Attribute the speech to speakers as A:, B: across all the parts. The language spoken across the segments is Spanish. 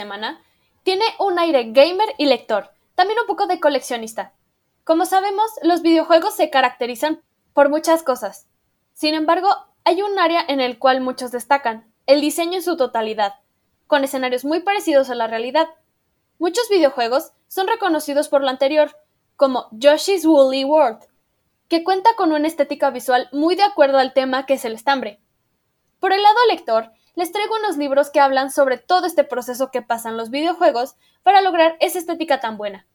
A: semana tiene un aire gamer y lector, también un poco de coleccionista. Como sabemos, los videojuegos se caracterizan por muchas cosas. Sin embargo, hay un área en el cual muchos destacan, el diseño en su totalidad, con escenarios muy parecidos a la realidad. Muchos videojuegos son reconocidos por lo anterior, como Yoshi's Woolly World, que cuenta con una estética visual muy de acuerdo al tema que es el estambre. Por el lado lector, les traigo unos libros que hablan sobre todo este proceso que pasan los videojuegos para lograr esa estética tan buena.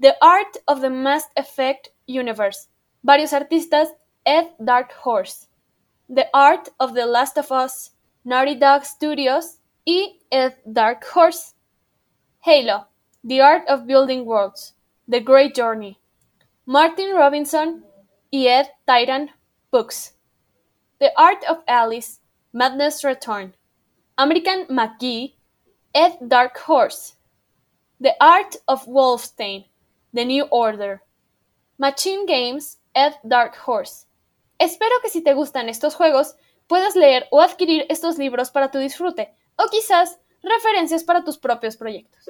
A: The Art of the Mass Effect Universe. Varios artistas, Ed Dark Horse. The Art of the Last of Us, Naughty Dog Studios y Ed Dark Horse. Halo, The Art of Building Worlds, The Great Journey. Martin Robinson y Ed Tyran Books. The Art of Alice, Madness Return, American McGee, Ed Dark Horse, The Art of Wolfstein, The New Order, Machine Games, Ed Dark Horse. Espero que si te gustan estos juegos, puedas leer o adquirir estos libros para tu disfrute, o quizás referencias para tus propios proyectos.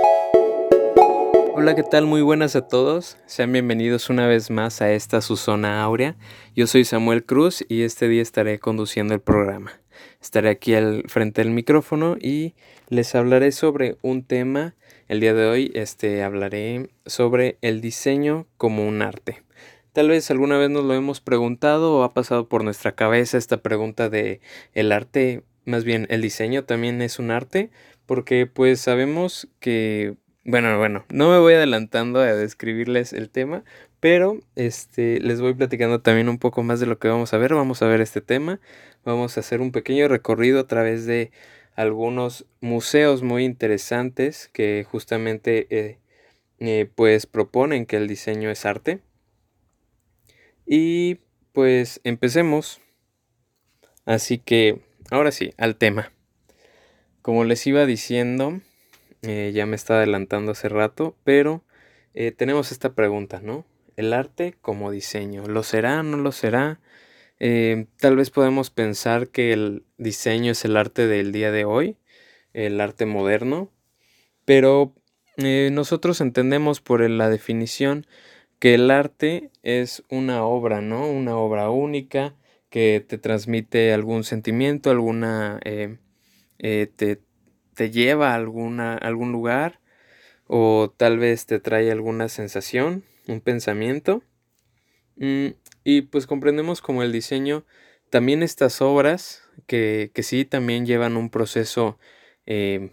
B: Hola, ¿qué tal? Muy buenas a todos. Sean bienvenidos una vez más a esta su zona áurea. Yo soy Samuel Cruz y este día estaré conduciendo el programa. Estaré aquí al frente del micrófono y les hablaré sobre un tema. El día de hoy este, hablaré sobre el diseño como un arte. Tal vez alguna vez nos lo hemos preguntado o ha pasado por nuestra cabeza esta pregunta de el arte, más bien el diseño también es un arte, porque pues sabemos que bueno, bueno, no me voy adelantando a describirles el tema, pero este, les voy platicando también un poco más de lo que vamos a ver. Vamos a ver este tema. Vamos a hacer un pequeño recorrido a través de algunos museos muy interesantes que justamente eh, eh, pues proponen que el diseño es arte. Y pues empecemos. Así que ahora sí, al tema. Como les iba diciendo, eh, ya me está adelantando hace rato, pero tenemos esta pregunta, ¿no? El arte como diseño. ¿Lo será? ¿No lo será? Eh, tal vez podemos pensar que el diseño es el arte del día de hoy, el arte moderno, pero eh, nosotros entendemos por la definición que el arte es una obra, ¿no? Una obra única que te transmite algún sentimiento, alguna... Eh, te, te, lleva a, alguna, a algún lugar o tal vez te trae alguna sensación un pensamiento. Mm, y pues comprendemos como el diseño, también estas obras que, que sí también llevan un proceso eh,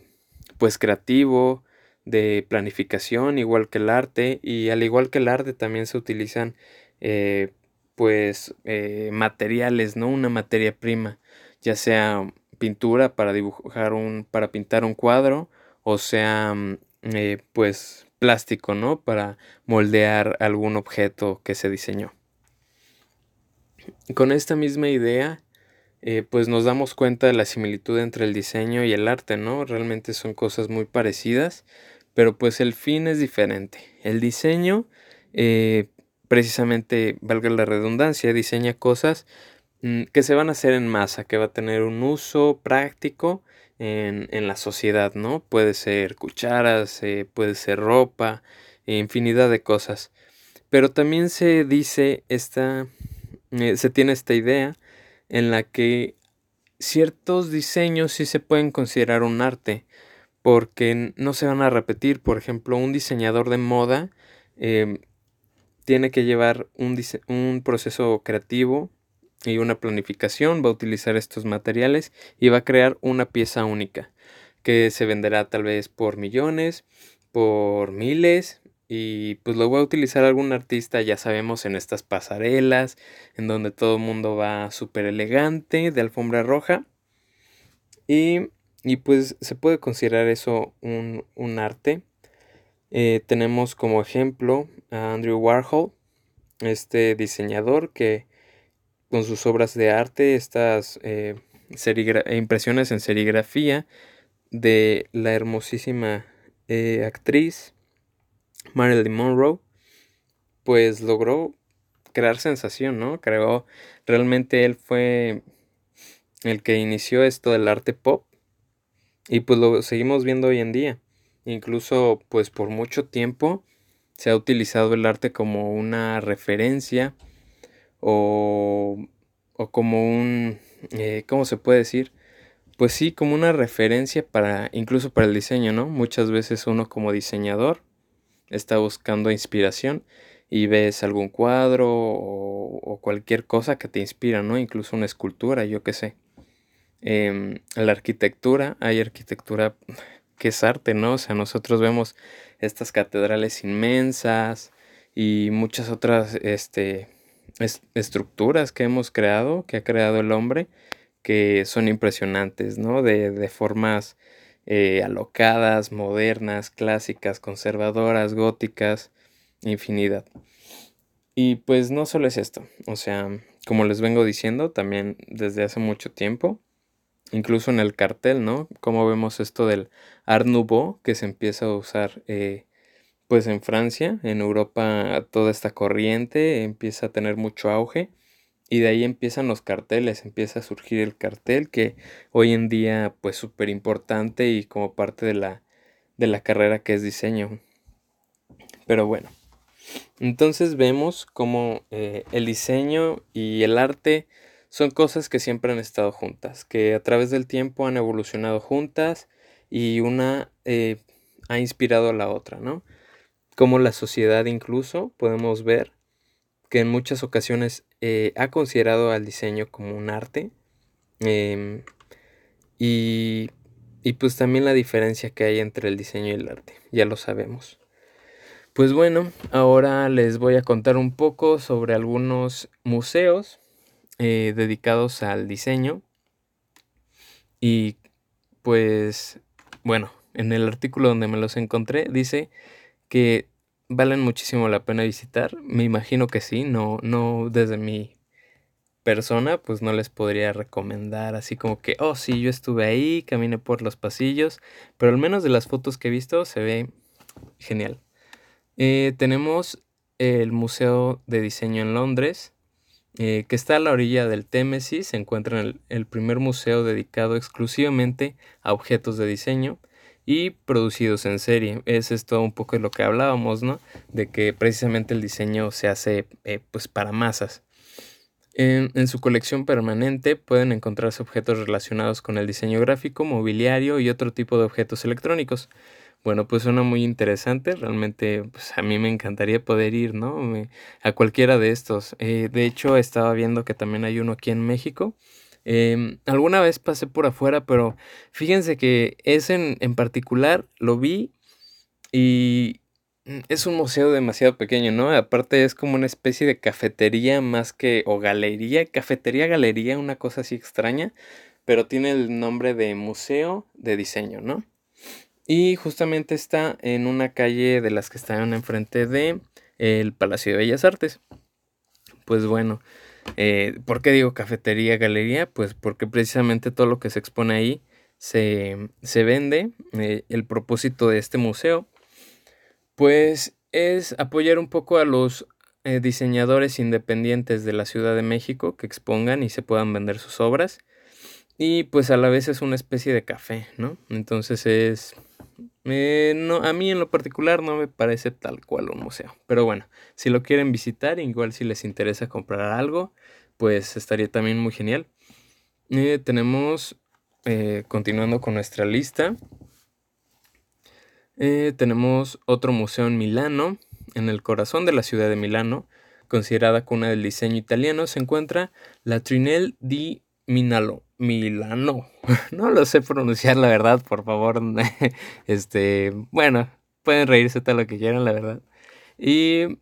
B: pues creativo, de planificación, igual que el arte, y al igual que el arte también se utilizan eh, pues eh, materiales, ¿no? Una materia prima, ya sea pintura para dibujar un, para pintar un cuadro, o sea, mm, pues plástico, ¿no? Para moldear algún objeto que se diseñó. Con esta misma idea, eh, pues nos damos cuenta de la similitud entre el diseño y el arte, ¿no? Realmente son cosas muy parecidas, pero pues el fin es diferente. El diseño, eh, precisamente, valga la redundancia, diseña cosas mm, que se van a hacer en masa, que va a tener un uso práctico en, la sociedad, ¿no? Puede ser cucharas, eh, puede ser ropa, infinidad de cosas. Pero también se dice esta, eh, se tiene esta idea en la que ciertos diseños sí se pueden considerar un arte, porque no se van a repetir. Por ejemplo, un diseñador de moda em, tiene que llevar un, un proceso creativo y una planificación, va a utilizar estos materiales y va a crear una pieza única que se venderá tal vez por millones, por miles y pues lo va a utilizar algún artista, ya sabemos, en estas pasarelas, en donde todo el mundo va súper elegante, de alfombra roja. Y, pues se puede considerar eso un, arte. Eh, tenemos como ejemplo a Andrew Warhol, este diseñador que con sus obras de arte, estas eh, impresiones en serigrafía de la hermosísima eh, actriz Marilyn Monroe, pues logró crear sensación, ¿no? Creó, realmente él fue el que inició esto del arte pop Y pues lo seguimos viendo hoy en día. Incluso pues por mucho tiempo se ha utilizado el arte como una referencia o, o como un, eh, ¿cómo se puede decir? Pues sí, como una referencia para, incluso para el diseño, ¿no? Muchas veces uno como diseñador está buscando inspiración y ves algún cuadro o, cualquier cosa que te inspira, ¿no? Incluso una escultura, yo qué sé. Em, la arquitectura, hay arquitectura que es arte, ¿no? O sea, nosotros vemos estas catedrales inmensas y muchas otras este, estructuras que hemos creado, que ha creado el hombre, que son impresionantes, ¿no? De, formas eh, alocadas, modernas, clásicas, conservadoras, góticas, infinidad. Y pues no solo es esto, o sea, como les vengo diciendo también desde hace mucho tiempo, incluso en el cartel, ¿no? Como vemos esto del Art Nouveau que se empieza a usar eh, pues en Francia, en Europa toda esta corriente empieza a tener mucho auge y de ahí empiezan los carteles, empieza a surgir el cartel que hoy en día pues súper importante y como parte de la, de la carrera que es diseño. Pero bueno, entonces vemos como eh, el diseño y el arte son cosas que siempre han estado juntas, que a través del tiempo han evolucionado juntas y una eh, ha inspirado a la otra, ¿no? Como la sociedad incluso podemos ver que en muchas ocasiones eh, ha considerado al diseño como un arte em, y, y pues también la diferencia que hay entre el diseño y el arte, ya lo sabemos. Pues bueno, ahora les voy a contar un poco sobre algunos museos eh, dedicados al diseño. Y pues, bueno, en el artículo donde me los encontré dice que valen muchísimo la pena visitar. Me imagino que sí, no, no desde mi persona, pues no les podría recomendar así como que, oh sí, yo estuve ahí, caminé por los pasillos, pero al menos de las fotos que he visto se ve genial. Eh, tenemos el Museo de Diseño en Londres, eh, que está a la orilla del Témesis, se encuentra en el, primer museo dedicado exclusivamente a objetos de diseño y producidos en serie. Es esto un poco de lo que hablábamos, ¿no? De que precisamente el diseño se hace eh, pues para masas. En, su colección permanente pueden encontrarse objetos relacionados con el diseño gráfico, mobiliario y otro tipo de objetos electrónicos. Bueno, pues suena muy interesante. Realmente, pues a mí me encantaría poder ir, ¿no? a cualquiera de estos. Eh, de hecho, estaba viendo que también hay uno aquí en México. Em, alguna vez pasé por afuera, pero fíjense que ese en, en particular lo vi y mm, es un museo demasiado pequeño, ¿no? Aparte es como una especie de cafetería más que, o galería, cafetería, galería, una cosa así extraña, pero tiene el nombre de Museo de Diseño, ¿no? Y justamente está en una calle de las que están enfrente de el Palacio de Bellas Artes. Pues bueno, eh, ¿por qué digo cafetería, galería? Pues porque precisamente todo lo que se expone ahí se, vende. Eh, el propósito de este museo, pues es apoyar un poco a los eh, diseñadores independientes de la Ciudad de México que expongan y se puedan vender sus obras. Y pues a la vez es una especie de café, ¿no? Entonces es eh, no, a mí en lo particular no me parece tal cual un museo. Pero bueno, si lo quieren visitar, igual si les interesa comprar algo, pues estaría también muy genial. Eh, tenemos, eh, continuando con nuestra lista, tenemos otro museo en Milano, en el corazón de la ciudad de Milano, considerada cuna del diseño italiano, se encuentra la Trinel di Minalo, Milano. No lo sé pronunciar, la verdad, por favor. Este, bueno, pueden reírse todo lo que quieran, la verdad. Y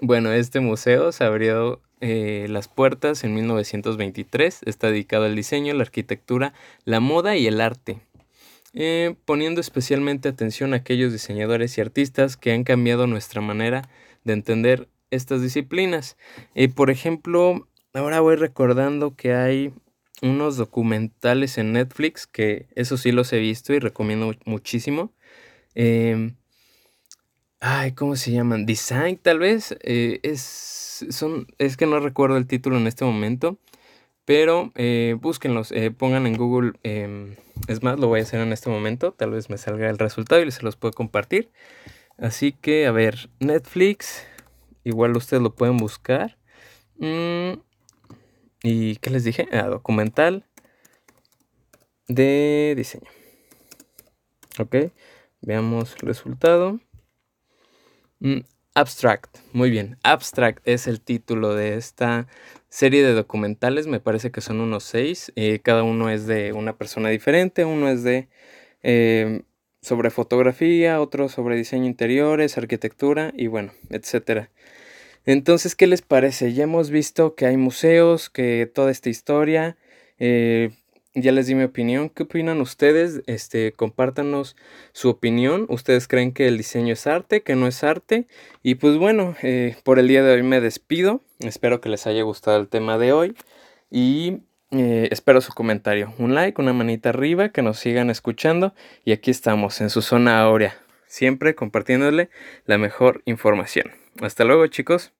B: bueno, este museo se abrió eh, las puertas en 1923. Está dedicado al diseño, la arquitectura, la moda y el arte. Eh, poniendo especialmente atención a aquellos diseñadores y artistas que han cambiado nuestra manera de entender estas disciplinas. Eh, por ejemplo, ahora voy recordando que hay unos documentales en Netflix que eso sí los he visto y recomiendo muchísimo. Em, ay, ¿cómo se llaman? Design, tal vez. Eh, es, son, es que no recuerdo el título en este momento. Pero eh, búsquenlos, eh, pongan en Google, em, es más, lo voy a hacer en este momento, tal vez me salga el resultado y se los puedo compartir. Así que, a ver, Netflix, igual ustedes lo pueden buscar. Mm, ¿Y qué les dije? Ah, documental de diseño. Ok, veamos el resultado. Mm, Abstract, muy bien. Abstract es el título de esta serie de documentales, me parece que son unos seis. Eh, cada uno es de una persona diferente, uno es de eh, sobre fotografía, otro sobre diseño interiores, arquitectura y bueno, etcétera. Entonces, ¿qué les parece? Ya hemos visto que hay museos, que toda esta historia, eh, ya les di mi opinión. ¿Qué opinan ustedes? Este, compártanos su opinión. ¿Ustedes creen que el diseño es arte, que no es arte? Y pues bueno, eh, por el día de hoy me despido. Espero que les haya gustado el tema de hoy. Y eh, espero su comentario. Un like, una manita arriba, que nos sigan escuchando. Y aquí estamos, en su zona áurea. Siempre compartiéndole la mejor información. Hasta luego, chicos.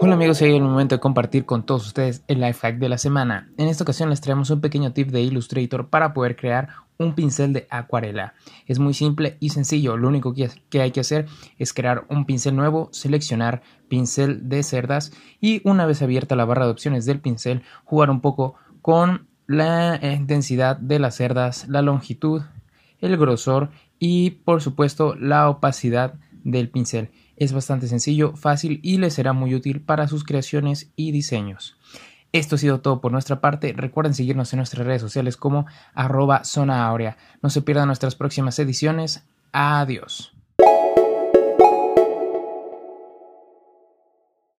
C: Hola amigos, llegado el momento de compartir con todos ustedes el life hack de la semana. En esta ocasión les traemos un pequeño tip de Illustrator para poder crear un pincel de acuarela. Es muy simple y sencillo, lo único que hay que hacer es crear un pincel nuevo, seleccionar pincel de cerdas y una vez abierta la barra de opciones del pincel, jugar un poco con la intensidad de las cerdas, la longitud, el grosor y por supuesto la opacidad del pincel. Es bastante sencillo, fácil y les será muy útil para sus creaciones y diseños. Esto ha sido todo por nuestra parte. Recuerden seguirnos en nuestras redes sociales como arroba zona No se pierdan nuestras próximas ediciones. Adiós.